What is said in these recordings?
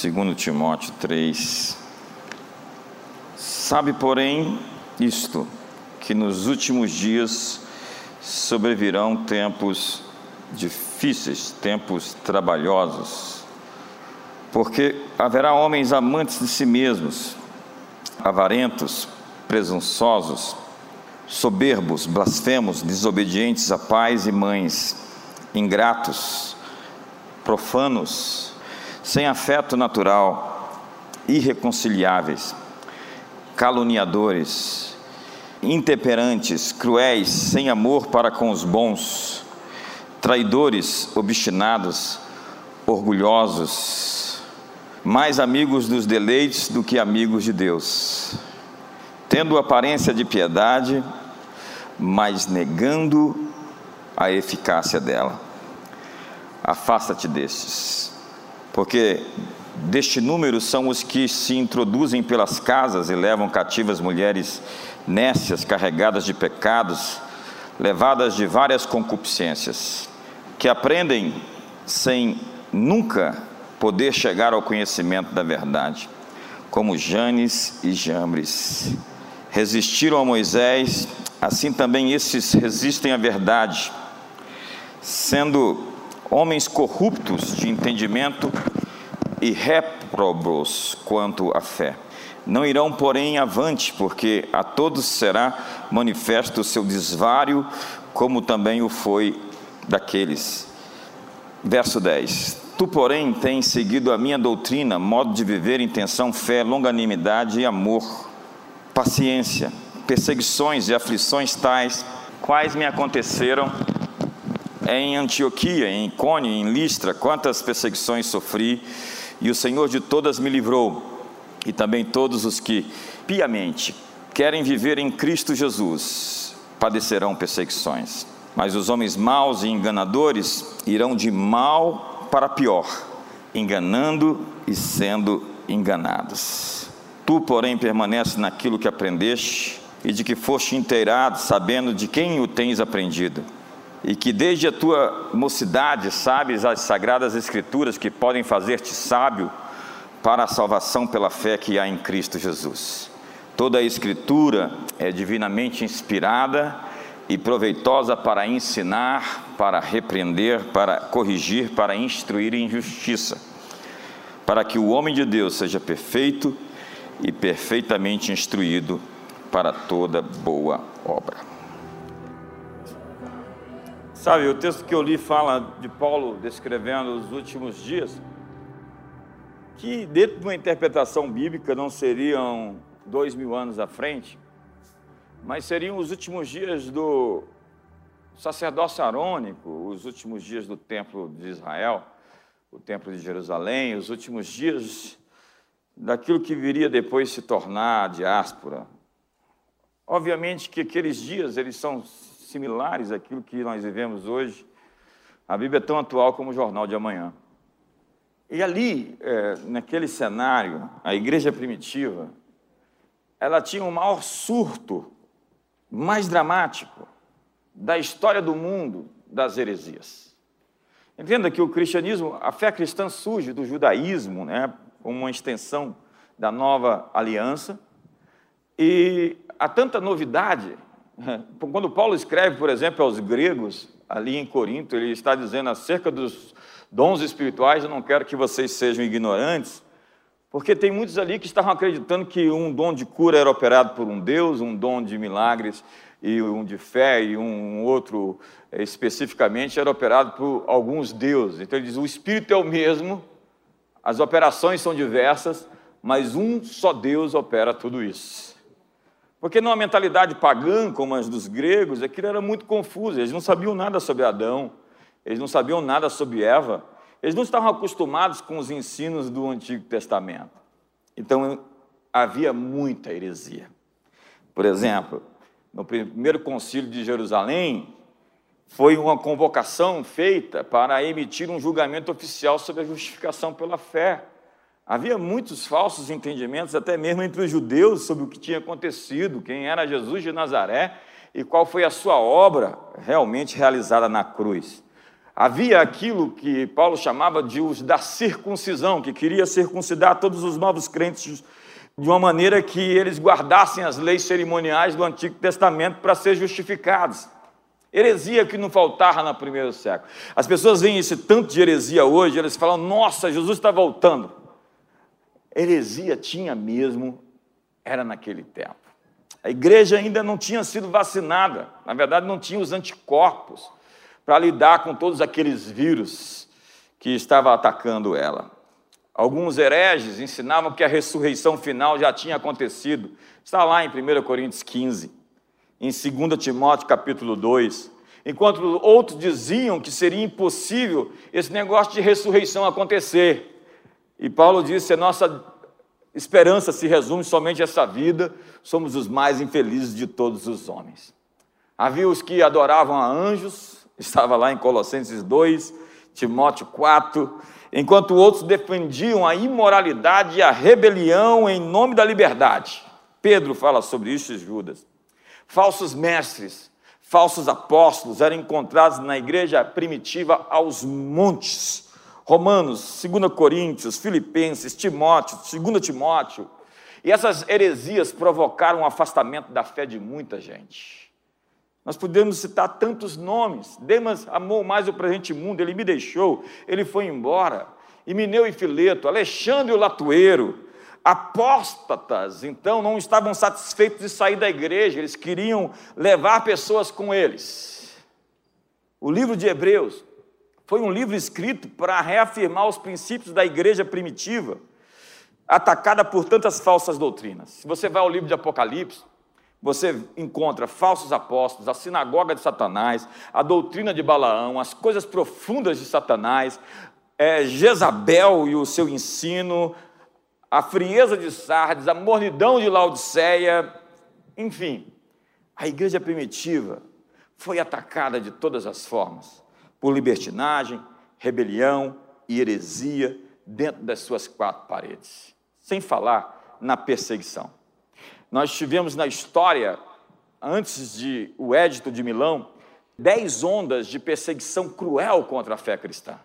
Segundo Timóteo 3. Sabe, porém, isto, que nos últimos dias sobrevirão tempos difíceis, tempos trabalhosos, porque haverá homens amantes de si mesmos, avarentos, presunçosos, soberbos, blasfemos, desobedientes a pais e mães, ingratos, profanos, sem afeto natural, irreconciliáveis, caluniadores, intemperantes, cruéis, sem amor para com os bons, traidores, obstinados, orgulhosos, mais amigos dos deleites do que amigos de Deus, tendo aparência de piedade, mas negando a eficácia dela. Afasta-te destes, porque deste número são os que se introduzem pelas casas e levam cativas mulheres nécias, carregadas de pecados, levadas de várias concupiscências, que aprendem sem nunca poder chegar ao conhecimento da verdade, como Janes e Jambres. Resistiram a Moisés, assim também esses resistem à verdade, sendo homens corruptos de entendimento e réprobos quanto à fé. Não irão, porém, avante, porque a todos será manifesto o seu desvário, como também o foi daqueles. Verso 10: Tu, porém, tens seguido a minha doutrina, modo de viver, intenção, fé, longanimidade e amor, paciência, perseguições e aflições tais, quais me aconteceram em Antioquia, em Icônio, em Listra, quantas perseguições sofri, e o Senhor de todas me livrou e também todos os que piamente querem viver em Cristo Jesus padecerão perseguições. Mas os homens maus e enganadores irão de mal para pior, enganando e sendo enganados. Tu, porém, permaneces naquilo que aprendeste e de que foste inteirado, sabendo de quem o tens aprendido, e que desde a tua mocidade sabes as sagradas Escrituras que podem fazer-te sábio para a salvação pela fé que há em Cristo Jesus. Toda a Escritura é divinamente inspirada e proveitosa para ensinar, para repreender, para corrigir, para instruir em justiça, para que o homem de Deus seja perfeito e perfeitamente instruído para toda boa obra. Sabe, o texto que eu li fala de Paulo descrevendo os últimos dias que dentro de uma interpretação bíblica não seriam dois mil anos à frente, mas seriam os últimos dias do sacerdócio arônico, os últimos dias do templo de Israel, o templo de Jerusalém, os últimos dias daquilo que viria depois se tornar a diáspora. Obviamente que aqueles dias eles são similares àquilo que nós vivemos hoje. A Bíblia é tão atual como o jornal de amanhã. E ali, é, naquele cenário, a igreja primitiva, ela tinha o maior surto, mais dramático, da história do mundo das heresias. Entenda que o cristianismo, a fé cristã surge do judaísmo, né, como uma extensão da nova aliança, e há tanta novidade. Quando Paulo escreve, por exemplo, aos gregos, ali em Corinto, ele está dizendo acerca dos dons espirituais, eu não quero que vocês sejam ignorantes, porque tem muitos ali que estavam acreditando que um dom de cura era operado por um Deus, um dom de milagres e um de fé e um outro eh, especificamente era operado por alguns deuses. Então ele diz: o espírito é o mesmo, as operações são diversas, mas um só Deus opera tudo isso. Porque numa mentalidade pagã, como as dos gregos, aquilo era muito confuso, eles não sabiam nada sobre Adão, eles não sabiam nada sobre Eva, eles não estavam acostumados com os ensinos do Antigo Testamento. Então havia muita heresia. Por exemplo, no primeiro concílio de Jerusalém, foi uma convocação feita para emitir um julgamento oficial sobre a justificação pela fé. Havia muitos falsos entendimentos, até mesmo entre os judeus, sobre o que tinha acontecido, quem era Jesus de Nazaré e qual foi a sua obra realmente realizada na cruz. Havia aquilo que Paulo chamava de os da circuncisão, que queria circuncidar todos os novos crentes de uma maneira que eles guardassem as leis cerimoniais do Antigo Testamento para ser justificados. Heresia que não faltava no primeiro século. As pessoas veem esse tanto de heresia hoje, eles falam: Nossa, Jesus está voltando. Heresia tinha mesmo, era naquele tempo. A igreja ainda não tinha sido vacinada, na verdade, não tinha os anticorpos para lidar com todos aqueles vírus que estavam atacando ela. Alguns hereges ensinavam que a ressurreição final já tinha acontecido. Está lá em 1 Coríntios 15 em 2 Timóteo capítulo 2, enquanto outros diziam que seria impossível esse negócio de ressurreição acontecer. E Paulo disse: a nossa esperança se resume somente a essa vida, somos os mais infelizes de todos os homens. Havia os que adoravam a anjos, estava lá em Colossenses 2, Timóteo 4, enquanto outros defendiam a imoralidade e a rebelião em nome da liberdade. Pedro fala sobre isso e Judas. Falsos mestres, falsos apóstolos eram encontrados na igreja primitiva aos montes. Romanos, 2 Coríntios, Filipenses, Timóteo, 2 Timóteo. E essas heresias provocaram o afastamento da fé de muita gente. Nós podemos citar tantos nomes. Demas amou mais o presente mundo, ele me deixou, ele foi embora. Emineu e Fileto, Alexandre o Latueiro, apóstatas, então não estavam satisfeitos de sair da igreja, eles queriam levar pessoas com eles. O livro de Hebreus foi um livro escrito para reafirmar os princípios da igreja primitiva, atacada por tantas falsas doutrinas. Se você vai ao livro de Apocalipse, você encontra falsos apóstolos, a sinagoga de Satanás, a doutrina de Balaão, as coisas profundas de Satanás, é, Jezabel e o seu ensino, a frieza de Sardes, a mornidão de Laodiceia, enfim, a igreja primitiva foi atacada de todas as formas, por libertinagem, rebelião e heresia dentro das suas quatro paredes, sem falar na perseguição. Nós tivemos na história, antes de o Édito de Milão, dez ondas de perseguição cruel contra a fé cristã,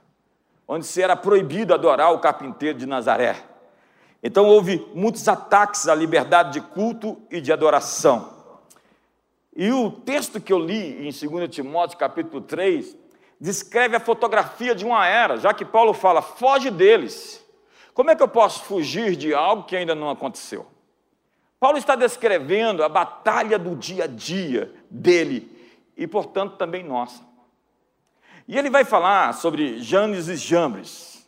onde se era proibido adorar o carpinteiro de Nazaré então houve muitos ataques à liberdade de culto e de adoração. E o texto que eu li em 2 Timóteo, capítulo 3, descreve a fotografia de uma era, já que Paulo fala, foge deles. Como é que eu posso fugir de algo que ainda não aconteceu? Paulo está descrevendo a batalha do dia a dia dele e, portanto, também nossa. E ele vai falar sobre Janes e Jambres,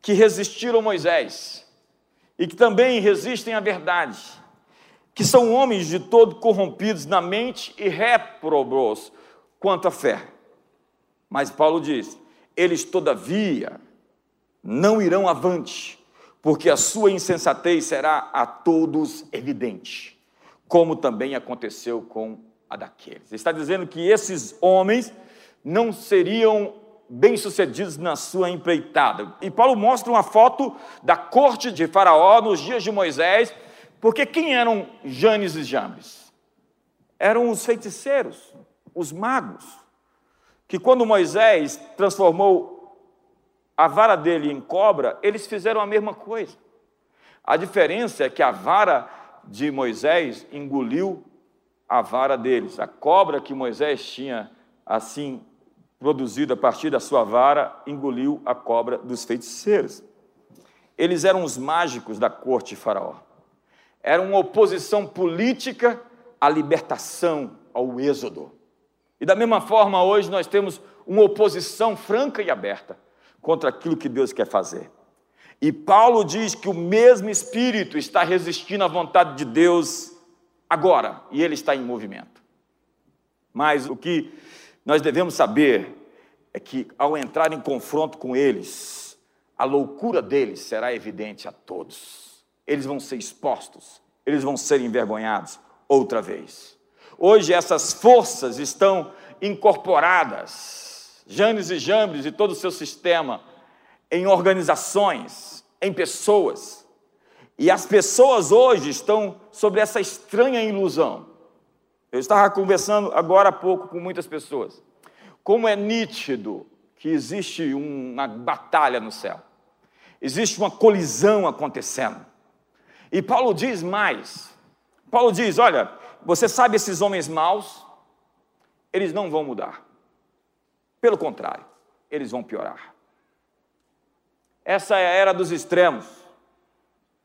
que resistiram a Moisés e que também resistem à verdade, que são homens de todo corrompidos na mente e réprobos quanto à fé. Mas Paulo diz: eles, todavia, não irão avante, porque a sua insensatez será a todos evidente, como também aconteceu com a daqueles. Ele está dizendo que esses homens não seriam bem-sucedidos na sua empreitada. E Paulo mostra uma foto da corte de Faraó nos dias de Moisés, porque quem eram Janes e Jambes? Eram os feiticeiros, os magos, que quando Moisés transformou a vara dele em cobra, eles fizeram a mesma coisa. A diferença é que a vara de Moisés engoliu a vara deles. A cobra que Moisés tinha assim produzido a partir da sua vara, engoliu a cobra dos feiticeiros. Eles eram os mágicos da corte de Faraó. Era uma oposição política à libertação, ao êxodo. E da mesma forma, hoje nós temos uma oposição franca e aberta contra aquilo que Deus quer fazer. E Paulo diz que o mesmo Espírito está resistindo à vontade de Deus agora, e ele está em movimento. Mas o que nós devemos saber é que, ao entrar em confronto com eles, a loucura deles será evidente a todos. Eles vão ser expostos, eles vão ser envergonhados outra vez. Hoje, essas forças estão incorporadas, Janes e Jambres e todo o seu sistema, em organizações, em pessoas. E as pessoas hoje estão sobre essa estranha ilusão eu estava conversando agora há pouco com muitas pessoas. Como é nítido que existe uma batalha no céu, existe uma colisão acontecendo. E Paulo diz mais: Paulo diz, olha, você sabe esses homens maus, eles não vão mudar. Pelo contrário, eles vão piorar. Essa é a era dos extremos.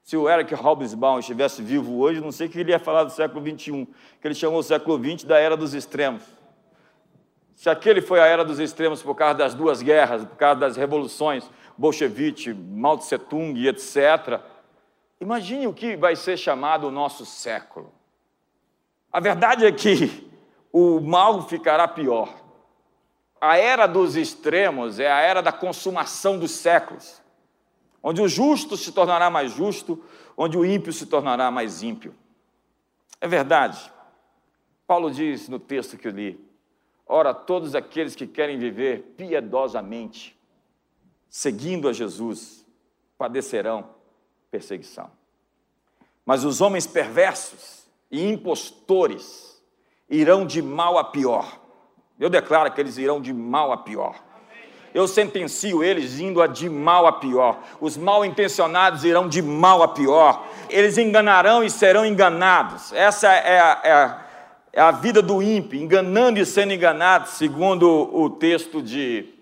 Se o Eric Hobsbawm estivesse vivo hoje, não sei o que ele ia falar do século XXI, que ele chamou o século XX da era dos extremos. Se aquele foi a era dos extremos por causa das duas guerras, por causa das revoluções bolchevique, Mao Tse Tung etc., imagine o que vai ser chamado o nosso século. A verdade é que o mal ficará pior. A era dos extremos é a era da consumação dos séculos onde o justo se tornará mais justo, onde o ímpio se tornará mais ímpio. É verdade. Paulo diz no texto que eu li: Ora, todos aqueles que querem viver piedosamente, seguindo a Jesus, padecerão perseguição. Mas os homens perversos e impostores irão de mal a pior. Eu declaro que eles irão de mal a pior eu sentencio eles indo a de mal a pior. Os mal intencionados irão de mal a pior. Eles enganarão e serão enganados. Essa é a, é a, é a vida do ímpio, enganando e sendo enganado, segundo o texto de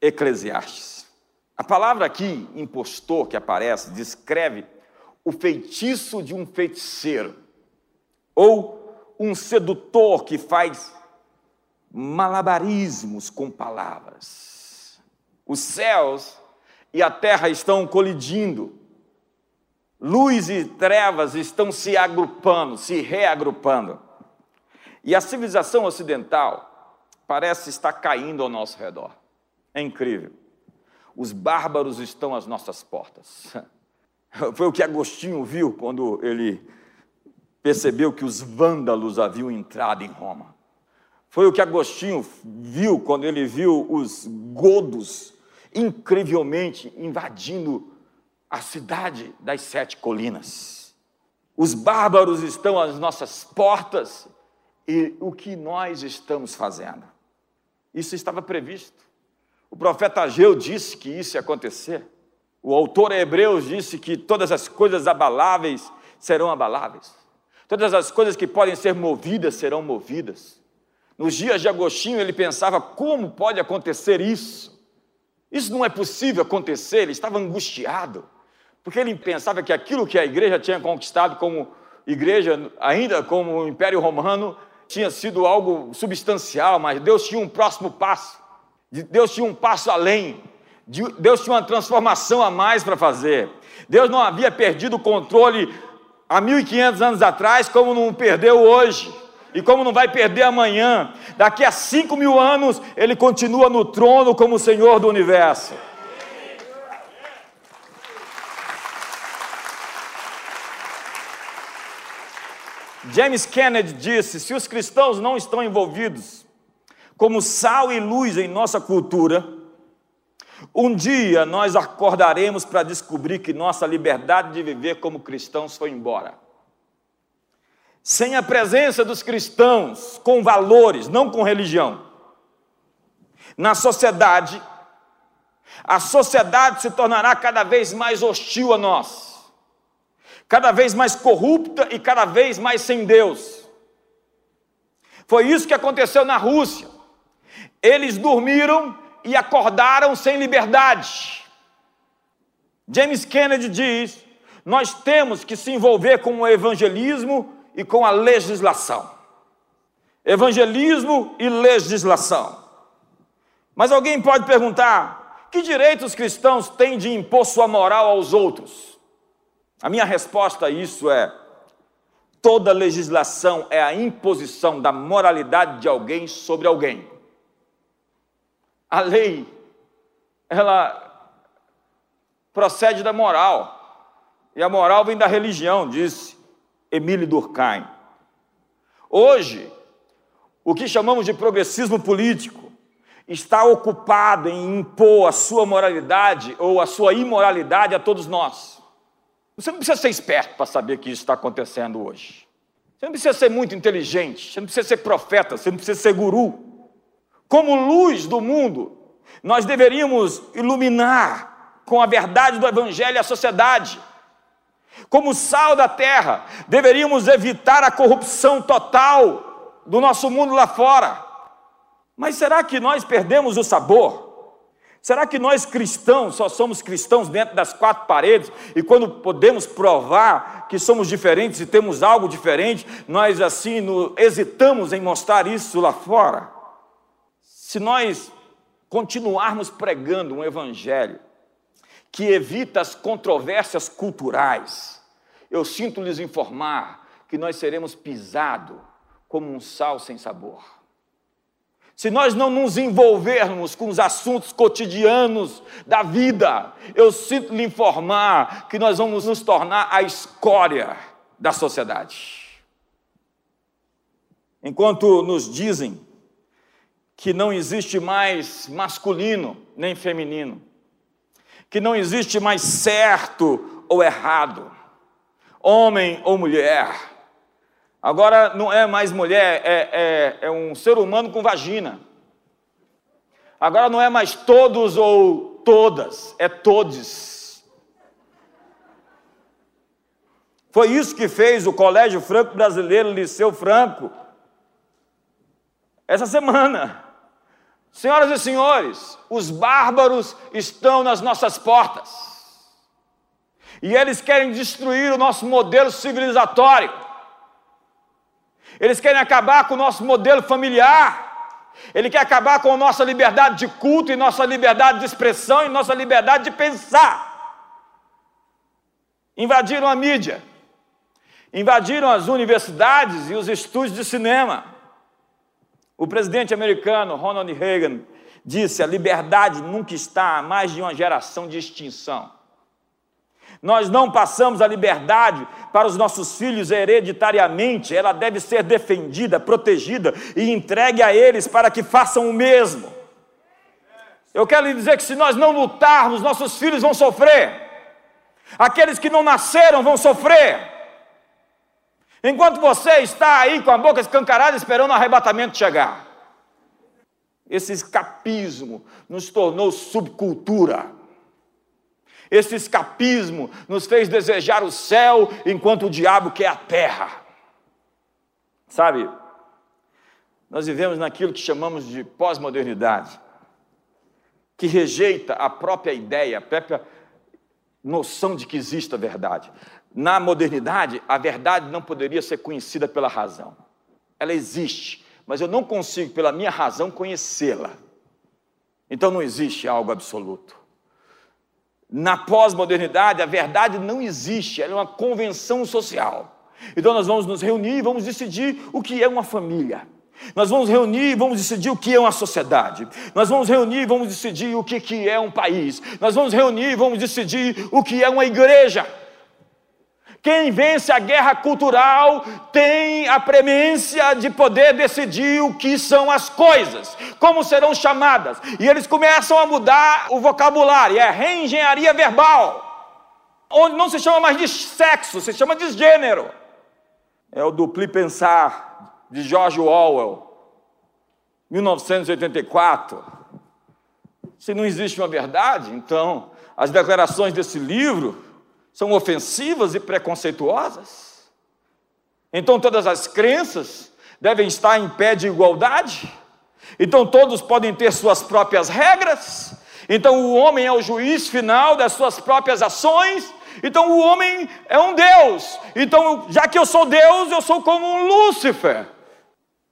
Eclesiastes. A palavra aqui, impostor, que aparece, descreve o feitiço de um feiticeiro, ou um sedutor que faz malabarismos com palavras. Os céus e a terra estão colidindo. Luz e trevas estão se agrupando, se reagrupando. E a civilização ocidental parece estar caindo ao nosso redor. É incrível. Os bárbaros estão às nossas portas. Foi o que Agostinho viu quando ele percebeu que os vândalos haviam entrado em Roma. Foi o que Agostinho viu quando ele viu os godos incrivelmente invadindo a cidade das sete colinas. Os bárbaros estão às nossas portas e o que nós estamos fazendo? Isso estava previsto. O profeta Ageu disse que isso ia acontecer. O autor Hebreus disse que todas as coisas abaláveis serão abaláveis. Todas as coisas que podem ser movidas serão movidas. Nos dias de Agostinho, ele pensava: como pode acontecer isso? Isso não é possível acontecer, ele estava angustiado, porque ele pensava que aquilo que a igreja tinha conquistado como igreja, ainda como o Império Romano, tinha sido algo substancial, mas Deus tinha um próximo passo, Deus tinha um passo além, Deus tinha uma transformação a mais para fazer. Deus não havia perdido o controle há 1500 anos atrás, como não perdeu hoje e como não vai perder amanhã, daqui a cinco mil anos, ele continua no trono como Senhor do universo. James Kennedy disse: se os cristãos não estão envolvidos como sal e luz em nossa cultura, um dia nós acordaremos para descobrir que nossa liberdade de viver como cristãos foi embora sem a presença dos cristãos com valores, não com religião, na sociedade, a sociedade se tornará cada vez mais hostil a nós, cada vez mais corrupta e cada vez mais sem Deus. Foi isso que aconteceu na Rússia. Eles dormiram e acordaram sem liberdade. James Kennedy diz: nós temos que se envolver com o evangelismo e com a legislação. Evangelismo e legislação. Mas alguém pode perguntar: que direito os cristãos têm de impor sua moral aos outros? A minha resposta a isso é: toda legislação é a imposição da moralidade de alguém sobre alguém. A lei, ela procede da moral, e a moral vem da religião, disse Emile Durkheim. Hoje, o que chamamos de progressismo político está ocupado em impor a sua moralidade ou a sua imoralidade a todos nós. Você não precisa ser esperto para saber que isso está acontecendo hoje. Você não precisa ser muito inteligente, você não precisa ser profeta, você não precisa ser guru. Como luz do mundo, Nós deveríamos iluminar com a verdade do Evangelho a sociedade. Como sal da terra, deveríamos evitar a corrupção total do nosso mundo lá fora. Mas será que nós perdemos o sabor? Será que nós cristãos só somos cristãos dentro das quatro paredes e quando podemos provar que somos diferentes e temos algo diferente, nós assim hesitamos em mostrar isso lá fora? Se nós continuarmos pregando um evangelho que evita as controvérsias culturais, eu sinto lhes informar que nós seremos pisados como um sal sem sabor. Se nós não nos envolvermos com os assuntos cotidianos da vida, eu sinto lhe informar que nós vamos nos tornar a escória da sociedade. Enquanto nos dizem que não existe mais masculino nem feminino, que não existe mais certo ou errado, homem ou mulher, Agora não é mais mulher, é, é, é um ser humano com vagina. Agora não é mais todos ou todas, é todes. Foi isso que fez o Colégio Franco Brasileiro, Liceu Franco, essa semana. Senhoras e senhores, os bárbaros estão nas nossas portas. E eles querem destruir o nosso modelo civilizatório. Eles querem acabar com o nosso modelo familiar. Ele quer acabar com a nossa liberdade de culto e nossa liberdade de expressão e nossa liberdade de pensar. Invadiram a mídia, invadiram as universidades e os estúdios de cinema. O presidente americano Ronald Reagan disse: a liberdade nunca está a mais de uma geração de extinção. Nós não passamos a liberdade para os nossos filhos hereditariamente, ela deve ser defendida, protegida e entregue a eles para que façam o mesmo. Eu quero lhe dizer que se nós não lutarmos, nossos filhos vão sofrer, aqueles que não nasceram vão sofrer. Enquanto você está aí com a boca escancarada esperando o arrebatamento chegar, esse escapismo nos tornou subcultura. Esse escapismo nos fez desejar o céu enquanto o diabo quer a terra. Sabe, nós vivemos naquilo que chamamos de pós-modernidade, que rejeita a própria ideia, a própria noção de que existe a verdade. Na modernidade, a verdade não poderia ser conhecida pela razão. Ela existe, mas eu não consigo, pela minha razão, conhecê-la. Então não existe algo absoluto. Na pós-modernidade, a verdade não existe, ela é uma convenção social. Então nós vamos nos reunir e vamos decidir o que é uma família. Nós vamos reunir e vamos decidir o que é uma sociedade. Nós vamos reunir e vamos decidir o que é um país. Nós vamos reunir e vamos decidir o que é uma igreja. Quem vence a guerra cultural tem a premência de poder decidir o que são as coisas, como serão chamadas. E eles começam a mudar o vocabulário, é reengenharia verbal, onde não se chama mais de sexo, se chama de gênero. É o dupli pensar de George Orwell, 1984. Se não existe uma verdade, então as declarações desse livro são ofensivas e preconceituosas? Então todas as crenças devem estar em pé de igualdade? Então todos podem ter suas próprias regras? Então o homem é o juiz final das suas próprias ações? Então o homem é um Deus. Então, já que eu sou Deus, eu sou como um Lúcifer.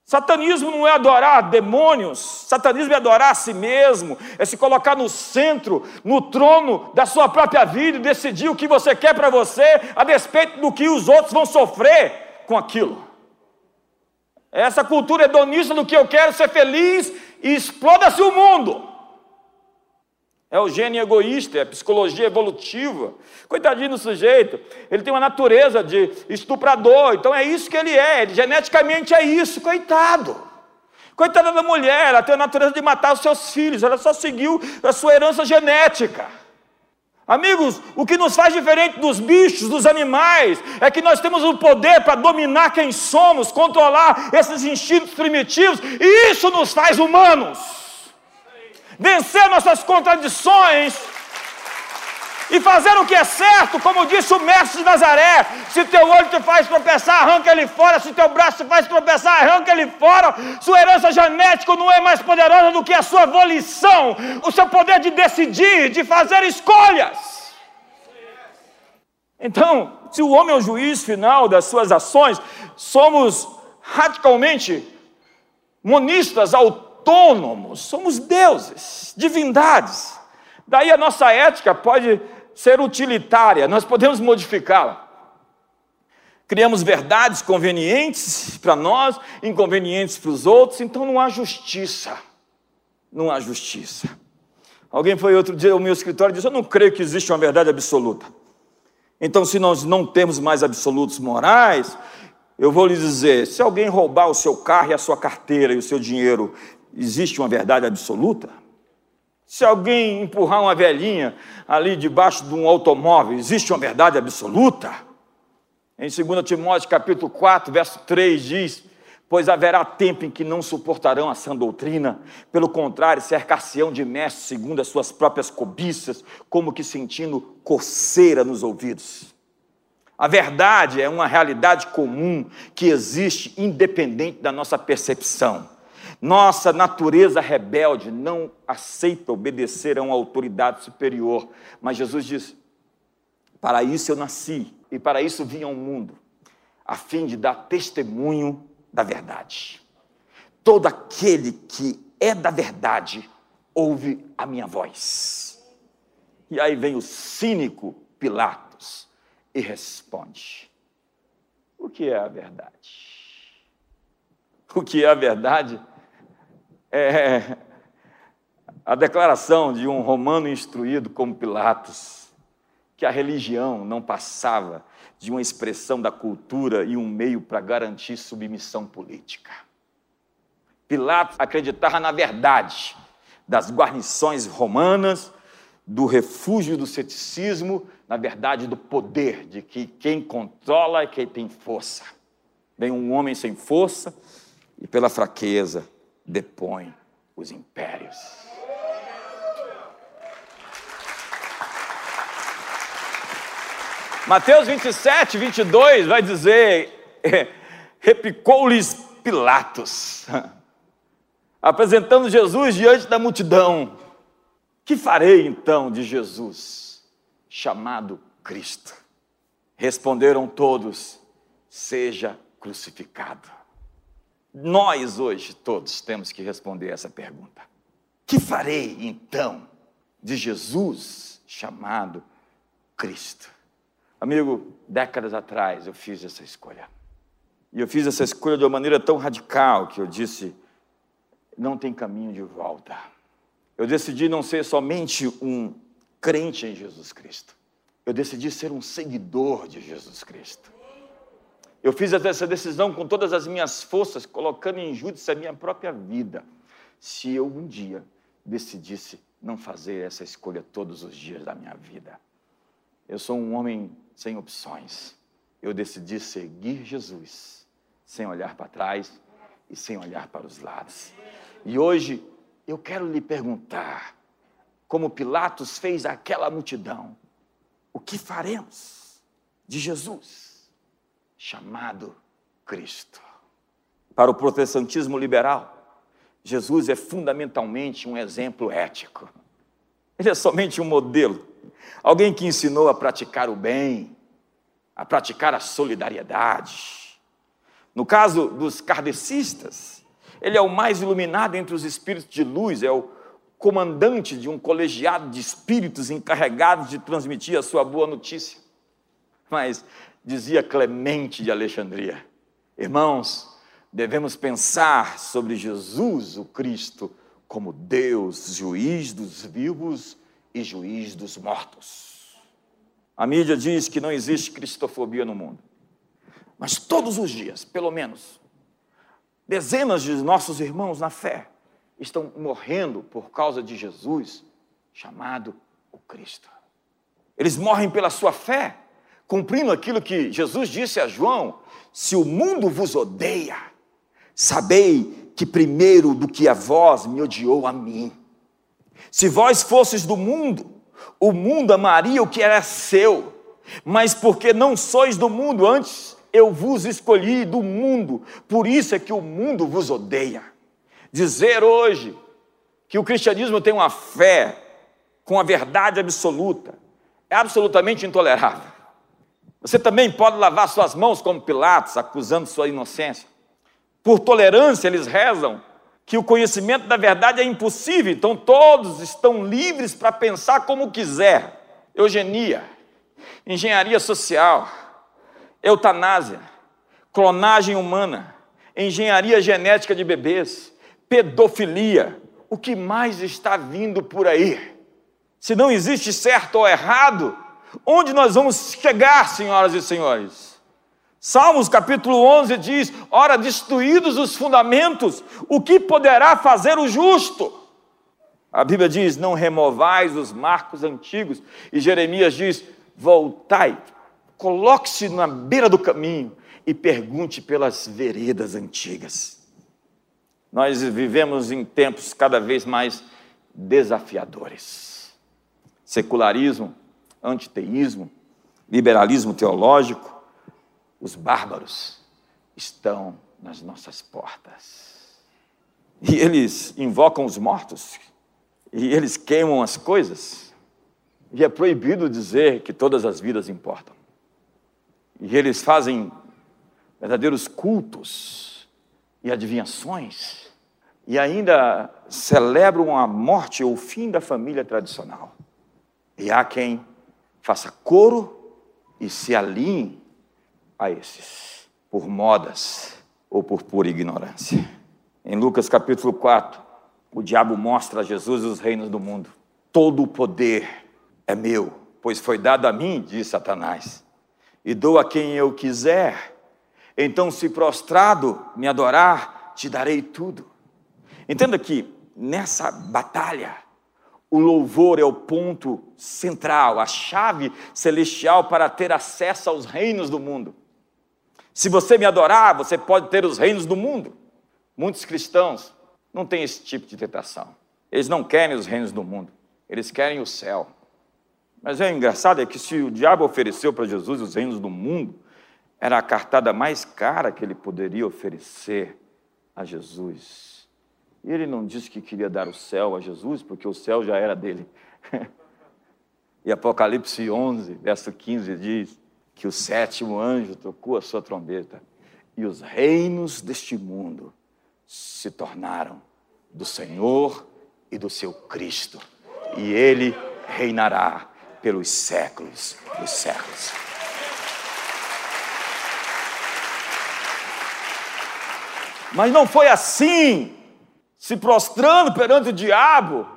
Satanismo não é adorar demônios, satanismo é adorar a si mesmo, é se colocar no centro, no trono da sua própria vida e decidir o que você quer para você, a despeito do que os outros vão sofrer com aquilo. Essa cultura hedonista do que eu quero ser feliz e exploda-se o mundo. É o gênio egoísta, é a psicologia evolutiva. Coitadinho do sujeito, ele tem uma natureza de estuprador, então é isso que ele é, ele, geneticamente é isso, coitado. Coitada da mulher, ela tem a natureza de matar os seus filhos, ela só seguiu a sua herança genética. Amigos, o que nos faz diferente dos bichos, dos animais, é que nós temos o poder para dominar quem somos, controlar esses instintos primitivos, e isso nos faz humanos. Vencer nossas contradições e fazer o que é certo, como disse o mestre de Nazaré: se teu olho te faz tropeçar, arranca ele fora, se teu braço te faz tropeçar, arranca ele fora. Sua herança genética não é mais poderosa do que a sua volição, o seu poder de decidir, de fazer escolhas. Então, se o homem é o juiz final das suas ações, somos radicalmente monistas autônomos, somos deuses, divindades. Daí a nossa ética pode ser utilitária, nós podemos modificá-la. Criamos verdades convenientes para nós, inconvenientes para os outros, então não há justiça. Não há justiça. Alguém foi outro dia ao meu escritório e disse: Eu não creio que existe uma verdade absoluta. Então, se nós não temos mais absolutos morais, eu vou lhe dizer: se alguém roubar o seu carro e a sua carteira e o seu dinheiro, existe uma verdade absoluta? Se alguém empurrar uma velhinha ali debaixo de um automóvel, existe uma verdade absoluta? Em 2 Timóteo capítulo 4, verso 3 diz: Pois haverá tempo em que não suportarão a sã doutrina, pelo contrário, cercar-se-ão de mestres segundo as suas próprias cobiças, como que sentindo coceira nos ouvidos. A verdade é uma realidade comum que existe independente da nossa percepção. Nossa natureza rebelde não aceita obedecer a uma autoridade superior. Mas Jesus diz: Para isso eu nasci e para isso vim ao mundo, a fim de dar testemunho da verdade. Todo aquele que é da verdade ouve a minha voz. E aí vem o cínico Pilatos e responde: O que é a verdade? O que é a verdade? É a declaração de um romano instruído como Pilatos, que a religião não passava de uma expressão da cultura e um meio para garantir submissão política. Pilatos acreditava na verdade das guarnições romanas, do refúgio do ceticismo, na verdade do poder, de que quem controla é quem tem força. Vem um homem sem força e pela fraqueza depõe os impérios. Mateus 27, 22 vai dizer: repicou-lhes Pilatos, apresentando Jesus diante da multidão. Que farei então de Jesus, chamado Cristo? Responderam todos: seja crucificado. Nós hoje todos temos que responder essa pergunta. Que farei então de Jesus chamado Cristo? Amigo, décadas atrás eu fiz essa escolha. E eu fiz essa escolha de uma maneira tão radical que eu disse: não tem caminho de volta. Eu decidi não ser somente um crente em Jesus Cristo. Eu decidi ser um seguidor de Jesus Cristo. Eu fiz essa decisão com todas as minhas forças, colocando em júdice a minha própria vida. Se eu um dia decidisse não fazer essa escolha todos os dias da minha vida. Eu sou um homem sem opções. Eu decidi seguir Jesus, sem olhar para trás e sem olhar para os lados. E hoje eu quero lhe perguntar, como Pilatos fez aquela multidão, o que faremos de Jesus? Chamado Cristo. Para o protestantismo liberal, Jesus é fundamentalmente um exemplo ético. Ele é somente um modelo, alguém que ensinou a praticar o bem, a praticar a solidariedade. No caso dos kardecistas, ele é o mais iluminado entre os espíritos de luz, é o comandante de um colegiado de espíritos encarregados de transmitir a sua boa notícia. Mas dizia Clemente de Alexandria. Irmãos, devemos pensar sobre Jesus, o Cristo, como Deus, juiz dos vivos e juiz dos mortos. A mídia diz que não existe cristofobia no mundo. Mas todos os dias, pelo menos, dezenas de nossos irmãos na fé estão morrendo por causa de Jesus, chamado o Cristo. Eles morrem pela sua fé, cumprindo aquilo que Jesus disse a João: se o mundo vos odeia, sabei que primeiro do que a vós me odiou a mim. Se vós fosses do mundo, o mundo amaria o que era seu, mas porque não sois do mundo, antes eu vos escolhi do mundo, por isso é que o mundo vos odeia. Dizer hoje que o cristianismo tem uma fé com a verdade absoluta é absolutamente intolerável. Você também pode lavar suas mãos como Pilatos, acusando sua inocência. Por tolerância, eles rezam que o conhecimento da verdade é impossível, então todos estão livres para pensar como quiser. Eugenia, engenharia social, eutanásia, clonagem humana, engenharia genética de bebês, pedofilia. O que mais está vindo por aí? Se não existe certo ou errado, onde nós vamos chegar, senhoras e senhores? Salmos capítulo 11 diz: Ora, destruídos os fundamentos, o que poderá fazer o justo? A Bíblia diz: Não removais os marcos antigos. E Jeremias diz: Voltai, coloque-se na beira do caminho e pergunte pelas veredas antigas. Nós vivemos em tempos cada vez mais desafiadores. Secularismo, antiteísmo, liberalismo teológico, os bárbaros estão nas nossas portas. E eles invocam os mortos, e eles queimam as coisas, e é proibido dizer que todas as vidas importam. E eles fazem verdadeiros cultos e adivinhações, e ainda celebram a morte ou o fim da família tradicional. E há quem faça coro e se alinhe a esses, por modas ou por pura ignorância. Em Lucas capítulo 4, o diabo mostra a Jesus os reinos do mundo. Todo o poder é meu, pois foi dado a mim, diz Satanás, e dou a quem eu quiser. Então, se prostrado me adorar, te darei tudo. Entenda que nessa batalha, o louvor é o ponto central, a chave celestial para ter acesso aos reinos do mundo. Se você me adorar, você pode ter os reinos do mundo. Muitos cristãos não têm esse tipo de tentação. Eles não querem os reinos do mundo, eles querem o céu. Mas é engraçado é que se o diabo ofereceu para Jesus os reinos do mundo, era a cartada mais cara que ele poderia oferecer a Jesus. E ele não disse que queria dar o céu a Jesus, porque o céu já era dele. e Apocalipse 11, verso 15 diz: que o sétimo anjo tocou a sua trombeta e os reinos deste mundo se tornaram do Senhor e do seu Cristo, e ele reinará pelos séculos dos séculos. Mas não foi assim, se prostrando perante o diabo,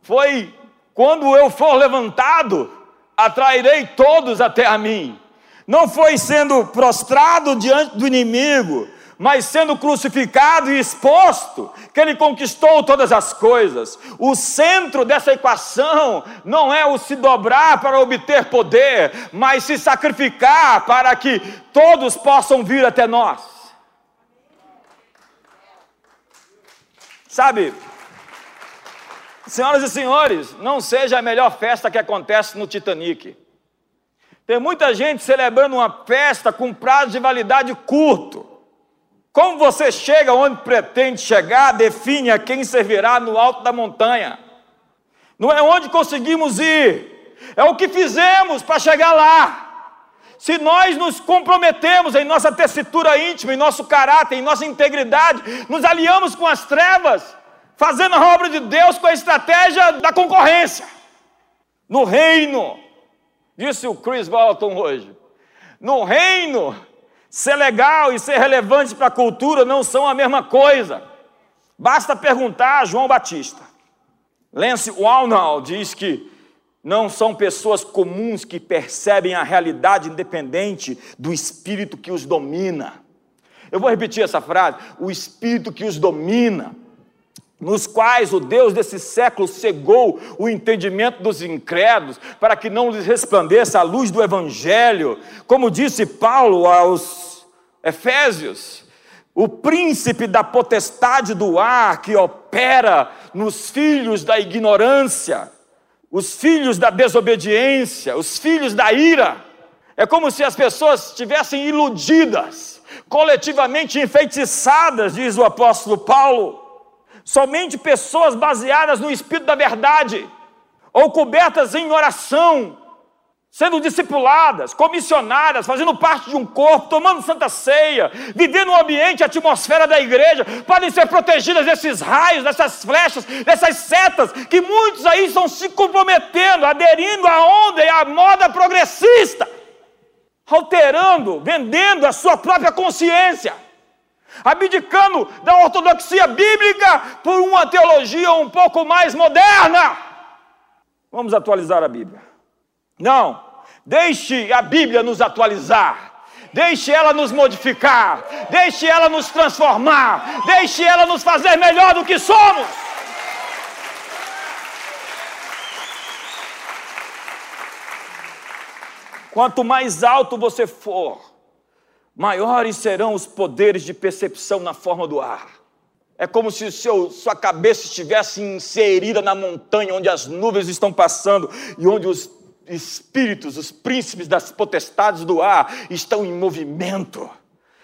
foi quando eu for levantado atrairei todos até a mim. Não foi sendo prostrado diante do inimigo, mas sendo crucificado e exposto, que ele conquistou todas as coisas. O centro dessa equação não é o se dobrar para obter poder, mas se sacrificar para que todos possam vir até nós. Sabe, Senhoras e senhores, não seja a melhor festa que acontece no Titanic. Tem muita gente celebrando uma festa com prazo de validade curto. Como você chega onde pretende chegar, define a quem servirá no alto da montanha. Não é onde conseguimos ir, é o que fizemos para chegar lá. Se nós nos comprometemos em nossa tessitura íntima, em nosso caráter, em nossa integridade, nos aliamos com as trevas, fazendo a obra de Deus com a estratégia da concorrência. No reino, disse o Chris Walton hoje, no reino, ser legal e ser relevante para a cultura não são a mesma coisa. Basta perguntar a João Batista. Lance Walnall diz que não são pessoas comuns que percebem a realidade independente do espírito que os domina. Eu vou repetir essa frase: o espírito que os domina nos quais o Deus desse século cegou o entendimento dos incrédulos, para que não lhes resplandeça a luz do Evangelho, como disse Paulo aos Efésios, o príncipe da potestade do ar que opera nos filhos da ignorância, os filhos da desobediência, os filhos da ira. É como se as pessoas estivessem iludidas, coletivamente enfeitiçadas, diz o apóstolo Paulo. Somente pessoas baseadas no espírito da verdade, ou cobertas em oração, sendo discipuladas, comissionadas, fazendo parte de um corpo, tomando santa ceia, vivendo no ambiente, a atmosfera da igreja, podem ser protegidas desses raios, dessas flechas, dessas setas, que muitos aí estão se comprometendo, aderindo à onda e à moda progressista, alterando, vendendo a sua própria consciência, abdicando da ortodoxia bíblica por uma teologia um pouco mais moderna. Vamos atualizar a Bíblia. Não, deixe a Bíblia nos atualizar. Deixe ela nos modificar, deixe ela nos transformar, deixe ela nos fazer melhor do que somos. Quanto mais alto você for, maiores serão os poderes de percepção na forma do ar. É como se seu, sua cabeça estivesse inserida na montanha onde as nuvens estão passando e onde os espíritos, os príncipes das potestades do ar estão em movimento.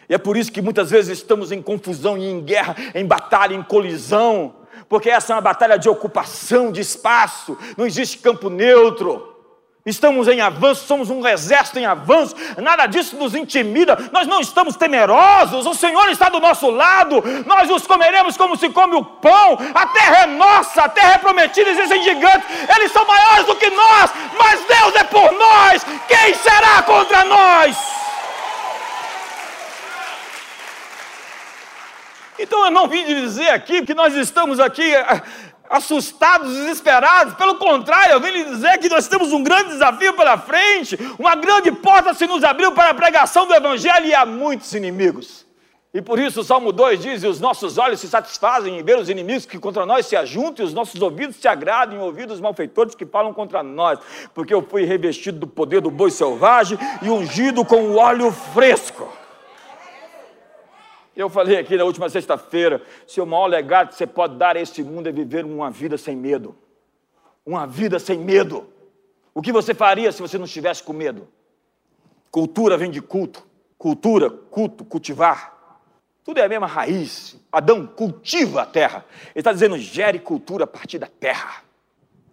E é por isso que muitas vezes estamos em confusão e em guerra, em batalha, em colisão, porque essa é uma batalha de ocupação de espaço, não existe campo neutro. Estamos em avanço, somos um exército em avanço, nada disso nos intimida, nós não estamos temerosos, o Senhor está do nosso lado, nós os comeremos como se come o pão, a terra é nossa, a terra é prometida, existem gigantes, eles são maiores do que nós, mas Deus é por nós, quem será contra nós? Então eu não vim dizer aqui que nós estamos aqui assustados, desesperados. Pelo contrário, eu vim lhe dizer que nós temos um grande desafio pela frente, uma grande porta se nos abriu para a pregação do Evangelho e há muitos inimigos. E por isso o Salmo 2 diz: e os nossos olhos se satisfazem em ver os inimigos que contra nós se ajuntam, e os nossos ouvidos se agradam em ouvir os malfeitores que falam contra nós, porque eu fui revestido do poder do boi selvagem e ungido com o óleo fresco. Eu falei aqui na última sexta-feira: se o maior legado que você pode dar a esse mundo é viver uma vida sem medo. Uma vida sem medo. O que você faria se você não estivesse com medo? Cultura vem de culto. Cultura, culto, cultivar. Tudo é a mesma raiz. Adão cultiva a terra. Ele está dizendo: gere cultura a partir da terra.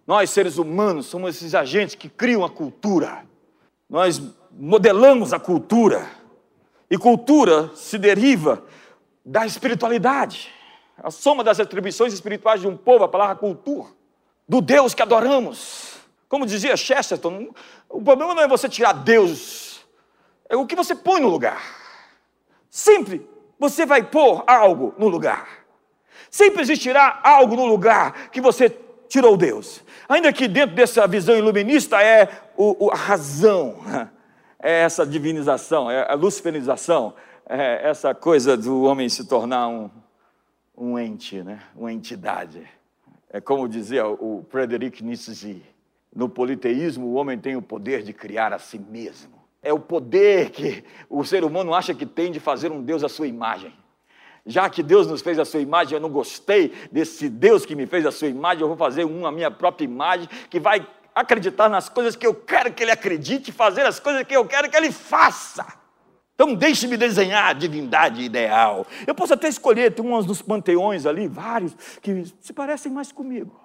Nós, seres humanos, somos esses agentes que criam a cultura. Nós modelamos a cultura. E cultura se deriva da espiritualidade. A soma das atribuições espirituais de um povo, a palavra cultura, do Deus que adoramos. Como dizia Chesterton, o problema não é você tirar Deus, é o que você põe no lugar. Sempre você vai pôr algo no lugar. Sempre existirá algo no lugar que você tirou Deus. Ainda que dentro dessa visão iluminista é o, a razão, é essa divinização, é a luciferização, é essa coisa do homem se tornar um, um ente, né? uma entidade. É como dizia o Frederic Nietzsche, no politeísmo o homem tem o poder de criar a si mesmo. É o poder que o ser humano acha que tem de fazer um Deus à sua imagem. Já que Deus nos fez a sua imagem, eu não gostei desse Deus que me fez a sua imagem, eu vou fazer um a minha própria imagem, que vai acreditar nas coisas que eu quero que ele acredite, fazer as coisas que eu quero que ele faça. Então deixe-me desenhar a divindade ideal. Eu posso até escolher, tem uns dos panteões ali, vários, que se parecem mais comigo.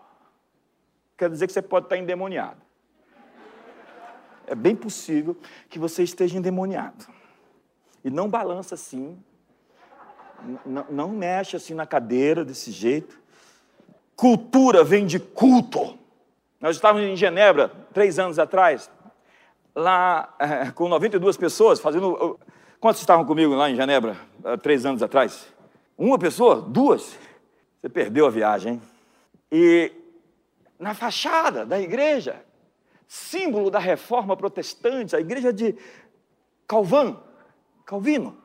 Quer dizer que você pode estar endemoniado. É bem possível que você esteja endemoniado. E não balança assim, não, não mexe assim na cadeira desse jeito. Cultura vem de culto. Nós estávamos em Genebra, três anos atrás, lá é, com 92 pessoas, fazendo Quantos estavam comigo lá em Genebra, três anos atrás? Uma pessoa? Duas? Você perdeu a viagem? E na fachada da igreja, símbolo da reforma protestante, a igreja de Calvin, Calvino,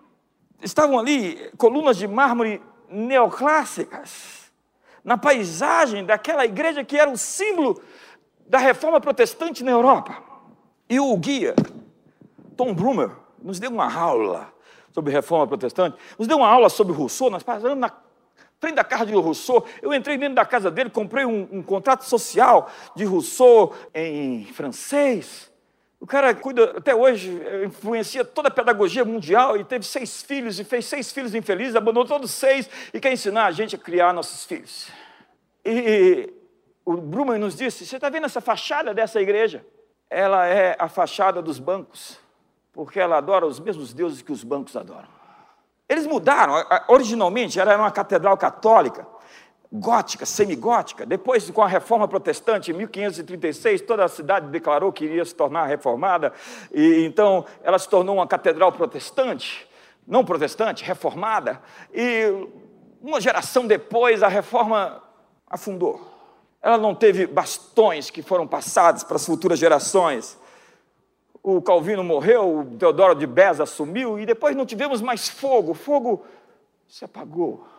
estavam ali colunas de mármore neoclássicas, na paisagem daquela igreja que era o símbolo da reforma protestante na Europa. E o guia, Tom Brumer, nos deu uma aula sobre reforma protestante, nos deu uma aula sobre Rousseau, nós passamos na trem da casa de Rousseau. Eu entrei dentro da casa dele, comprei um, um contrato social de Rousseau em francês. O cara cuida, até hoje, influencia toda a pedagogia mundial e teve seis filhos e fez seis filhos infelizes, abandonou todos seis e quer ensinar a gente a criar nossos filhos. E o Bruman nos disse: Você está vendo essa fachada dessa igreja? Ela é a fachada dos bancos, porque ela adora os mesmos deuses que os bancos adoram. Eles mudaram, originalmente era uma catedral católica, gótica, semigótica. Depois, com a reforma protestante, em 1536, toda a cidade declarou que iria se tornar reformada, e então ela se tornou uma catedral protestante, não protestante, reformada. E uma geração depois, a reforma afundou. Ela não teve bastões que foram passados para as futuras gerações. O Calvino morreu, o Teodoro de Beza assumiu, e depois não tivemos mais fogo. O fogo se apagou.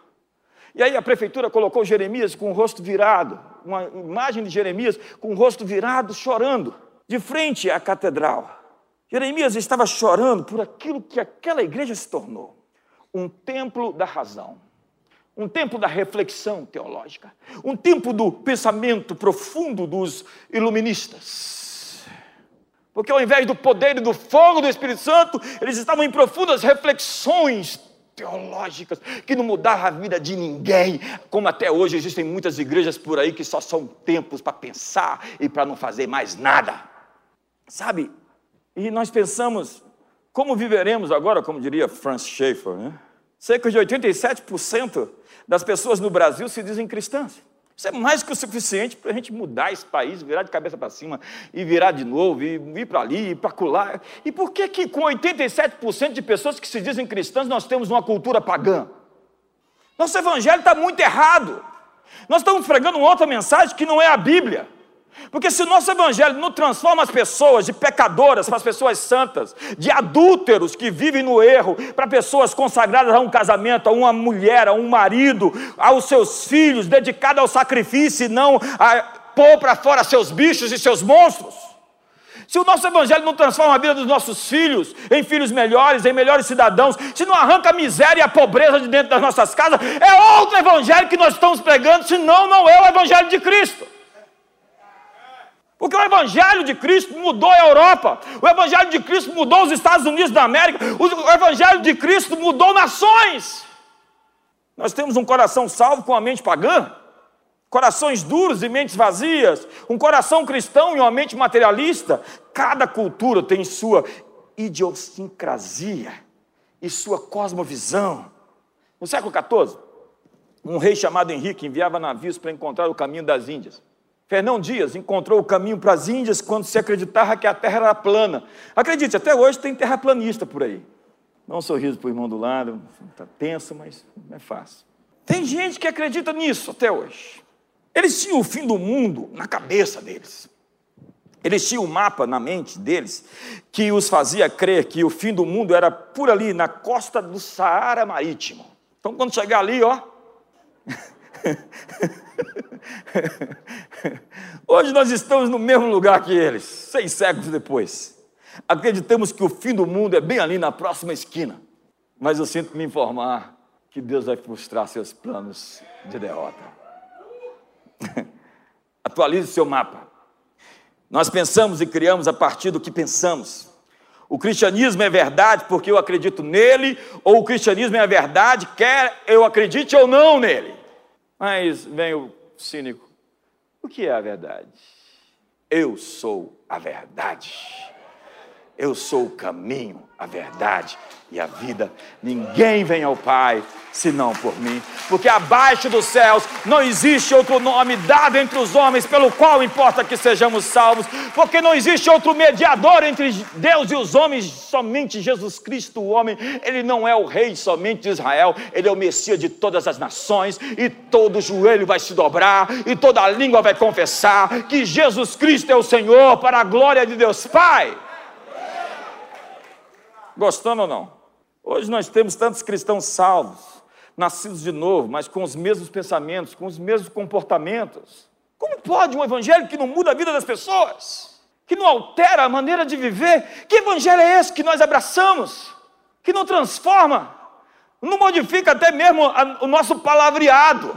E aí a prefeitura colocou Jeremias com o rosto virado, uma imagem de Jeremias com o rosto virado, chorando, de frente à catedral. Jeremias estava chorando por aquilo que aquela igreja se tornou um templo da razão, um templo da reflexão teológica, um templo do pensamento profundo dos iluministas. Porque ao invés do poder e do fogo do Espírito Santo, eles estavam em profundas reflexões teológicas que não mudavam a vida de ninguém, como até hoje existem muitas igrejas por aí que só são tempos para pensar e para não fazer mais nada. Sabe? E nós pensamos, como viveremos agora, como diria Franz Schaeffer, né? Cerca de 87% das pessoas no Brasil se dizem cristãs. Isso é mais que o suficiente para a gente mudar esse país, virar de cabeça para cima e virar de novo, e ir para ali, ir para colar. E por que que com 87% de pessoas que se dizem cristãs nós temos uma cultura pagã? Nosso evangelho está muito errado. Nós estamos pregando uma outra mensagem que não é a Bíblia. Porque se o nosso evangelho não transforma as pessoas de pecadoras para as pessoas santas, de adúlteros que vivem no erro, para pessoas consagradas a um casamento, a uma mulher, a um marido, aos seus filhos, dedicados ao sacrifício e não a pôr para fora seus bichos e seus monstros. Se o nosso evangelho não transforma a vida dos nossos filhos em filhos melhores, em melhores cidadãos, se não arranca a miséria e a pobreza de dentro das nossas casas, é outro evangelho que nós estamos pregando, senão não é o evangelho de Cristo. Porque o Evangelho de Cristo mudou a Europa, o Evangelho de Cristo mudou os Estados Unidos da América, o Evangelho de Cristo mudou nações. Nós temos um coração salvo com a mente pagã, corações duros e mentes vazias, um coração cristão e uma mente materialista. Cada cultura tem sua idiosincrasia e sua cosmovisão. No século XIV, um rei chamado Henrique enviava navios para encontrar o caminho das Índias. Fernão Dias encontrou o caminho para as Índias quando se acreditava que a terra era plana. Acredite, até hoje tem terraplanista por aí. Dá um sorriso para o irmão do lado, está tenso, mas não é fácil. Tem gente que acredita nisso até hoje. Eles tinham o fim do mundo na cabeça deles. Eles tinham um mapa na mente deles que os fazia crer que o fim do mundo era por ali, na costa do Saara Marítimo. Então, quando chegar ali, ó. Hoje nós estamos no mesmo lugar que eles, seis séculos depois. Acreditamos que o fim do mundo é bem ali na próxima esquina. Mas eu sinto me informar que Deus vai frustrar seus planos de derrota. Atualize seu mapa. Nós pensamos e criamos a partir do que pensamos. O cristianismo é verdade porque eu acredito nele, ou o cristianismo é a verdade, quer eu acredite ou não nele. Mas vem o cínico. O que é a verdade? Eu sou a verdade. Eu sou o caminho, a verdade e a vida. Ninguém vem ao Pai senão por mim, porque abaixo dos céus não existe outro nome dado entre os homens pelo qual importa que sejamos salvos, porque não existe outro mediador entre Deus e os homens, somente Jesus Cristo, o homem. Ele não é o rei somente de Israel, ele é o Messias de todas as nações, e todo joelho vai se dobrar, e toda língua vai confessar que Jesus Cristo é o Senhor, para a glória de Deus Pai. Gostando ou não? Hoje nós temos tantos cristãos salvos, nascidos de novo, mas com os mesmos pensamentos, com os mesmos comportamentos. Como pode um evangelho que não muda a vida das pessoas? Que não altera a maneira de viver? Que evangelho é esse que nós abraçamos? Que não transforma não modifica até mesmo o nosso palavreado.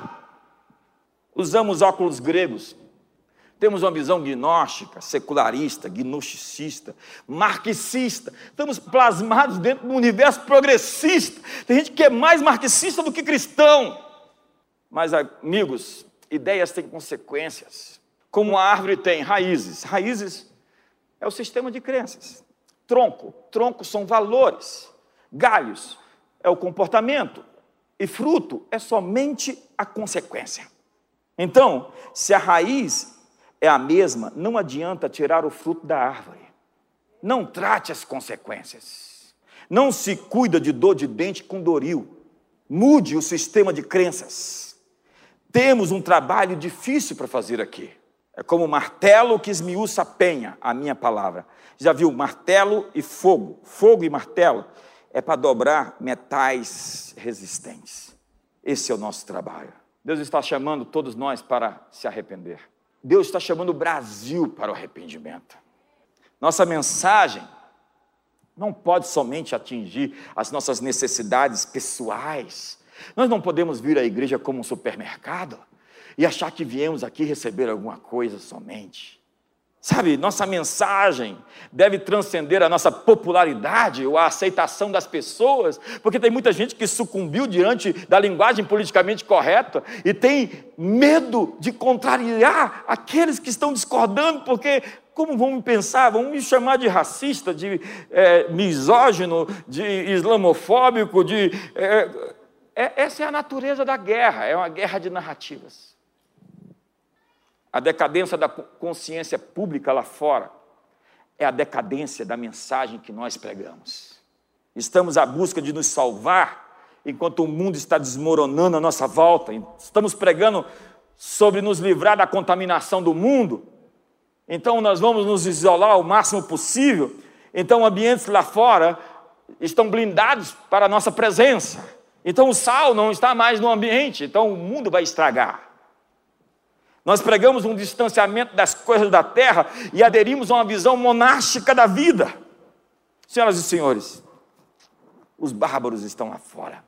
Usamos óculos gregos, temos uma visão gnóstica, secularista, gnosticista, marxista. Estamos plasmados dentro de um universo progressista. Tem gente que é mais marxista do que cristão. Mas, amigos, ideias têm consequências. Como a árvore tem raízes. Raízes é o sistema de crenças. Tronco. Troncos são valores. Galhos é o comportamento. E fruto é somente a consequência. Então, se a raiz é a mesma, não adianta tirar o fruto da árvore. Não trate as consequências. Não se cuida de dor de dente com doril. Mude o sistema de crenças. Temos um trabalho difícil para fazer aqui. É como martelo que esmiuça a penha, a minha palavra. Já viu martelo e fogo? Fogo e martelo é para dobrar metais resistentes. Esse é o nosso trabalho. Deus está chamando todos nós para se arrepender. Deus está chamando o Brasil para o arrependimento. Nossa mensagem não pode somente atingir as nossas necessidades pessoais. Nós não podemos vir à igreja como um supermercado e achar que viemos aqui receber alguma coisa somente. Sabe, nossa mensagem deve transcender a nossa popularidade ou a aceitação das pessoas, porque tem muita gente que sucumbiu diante da linguagem politicamente correta e tem medo de contrariar aqueles que estão discordando, porque como vão me pensar? Vão me chamar de racista, de é, misógino, de islamofóbico, de. É, é, essa é a natureza da guerra, é uma guerra de narrativas. A decadência da consciência pública lá fora é a decadência da mensagem que nós pregamos. Estamos à busca de nos salvar enquanto o mundo está desmoronando à nossa volta. Estamos pregando sobre nos livrar da contaminação do mundo. Então nós vamos nos isolar o máximo possível. Então ambientes lá fora estão blindados para a nossa presença. Então o sal não está mais no ambiente, então o mundo vai estragar. Nós pregamos um distanciamento das coisas da terra e aderimos a uma visão monástica da vida. Senhoras e senhores, os bárbaros estão lá fora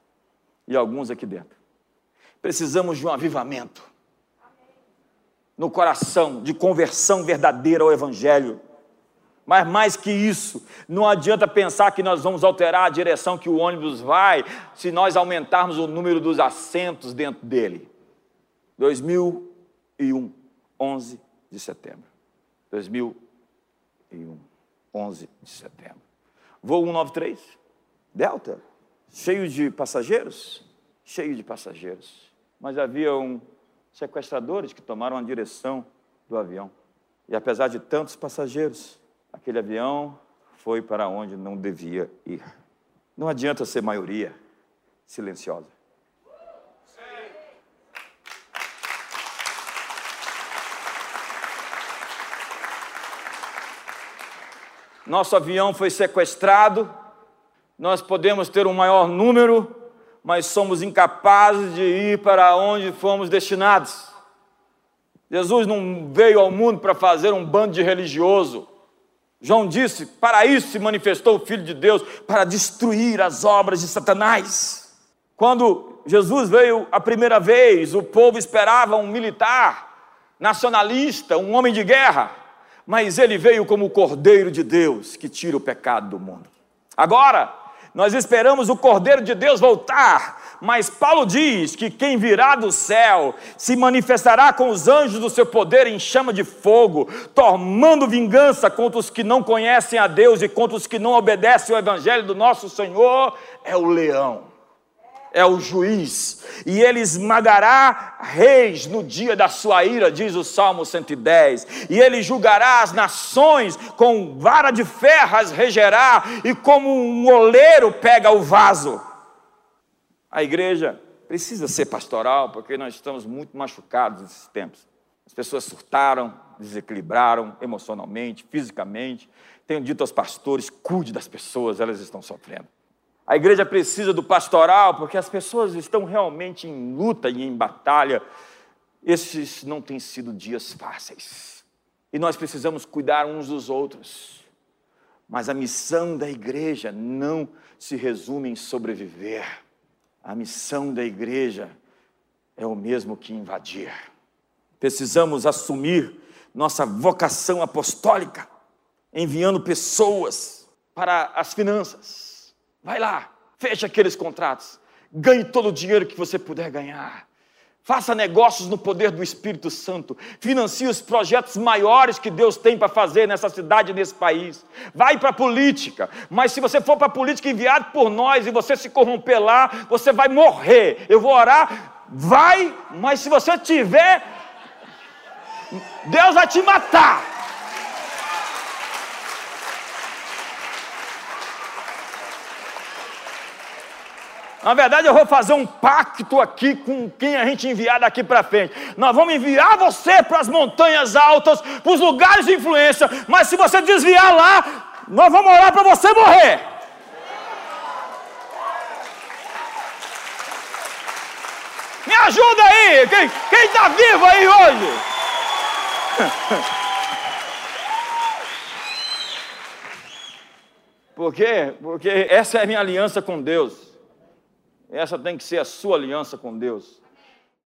e alguns aqui dentro. Precisamos de um avivamento no coração, de conversão verdadeira ao Evangelho. Mas mais que isso, não adianta pensar que nós vamos alterar a direção que o ônibus vai se nós aumentarmos o número dos assentos dentro dele. 2000 2001, 11 de setembro. 2001, 11 de setembro. Voo 193, Delta, cheio de passageiros, cheio de passageiros. Mas haviam sequestradores que tomaram a direção do avião. E apesar de tantos passageiros, aquele avião foi para onde não devia ir. Não adianta ser maioria silenciosa. Nosso avião foi sequestrado, nós podemos ter um maior número, mas somos incapazes de ir para onde fomos destinados. Jesus não veio ao mundo para fazer um bando de religioso. João disse: para isso se manifestou o Filho de Deus, para destruir as obras de Satanás. Quando Jesus veio a primeira vez, o povo esperava um militar, nacionalista, um homem de guerra mas ele veio como o Cordeiro de Deus que tira o pecado do mundo. Agora, nós esperamos o Cordeiro de Deus voltar, mas Paulo diz que quem virá do céu se manifestará com os anjos do seu poder em chama de fogo, tomando vingança contra os que não conhecem a Deus e contra os que não obedecem ao Evangelho do nosso Senhor, é o leão é o juiz, e ele esmagará reis no dia da sua ira, diz o Salmo 110, e ele julgará as nações, com vara de ferro as regerá, e como um oleiro pega o vaso. A igreja precisa ser pastoral, porque nós estamos muito machucados nesses tempos. As pessoas surtaram, desequilibraram emocionalmente, fisicamente. Tenho dito aos pastores: cuide das pessoas, elas estão sofrendo. A igreja precisa do pastoral porque as pessoas estão realmente em luta e em batalha. Esses não têm sido dias fáceis. E nós precisamos cuidar uns dos outros. Mas a missão da igreja não se resume em sobreviver. A missão da igreja é o mesmo que invadir. Precisamos assumir nossa vocação apostólica, enviando pessoas para as finanças. Vai lá, feche aqueles contratos, ganhe todo o dinheiro que você puder ganhar. Faça negócios no poder do Espírito Santo. Financie os projetos maiores que Deus tem para fazer nessa cidade, nesse país. Vai para a política. Mas se você for para a política enviado por nós e você se corromper lá, você vai morrer. Eu vou orar. Vai, mas se você tiver, Deus vai te matar. Na verdade, eu vou fazer um pacto aqui com quem a gente enviar daqui para frente. Nós vamos enviar você para as montanhas altas, para os lugares de influência, mas se você desviar lá, nós vamos orar para você morrer. Me ajuda aí, quem está vivo aí hoje? Por quê? Porque essa é a minha aliança com Deus. Essa tem que ser a sua aliança com Deus.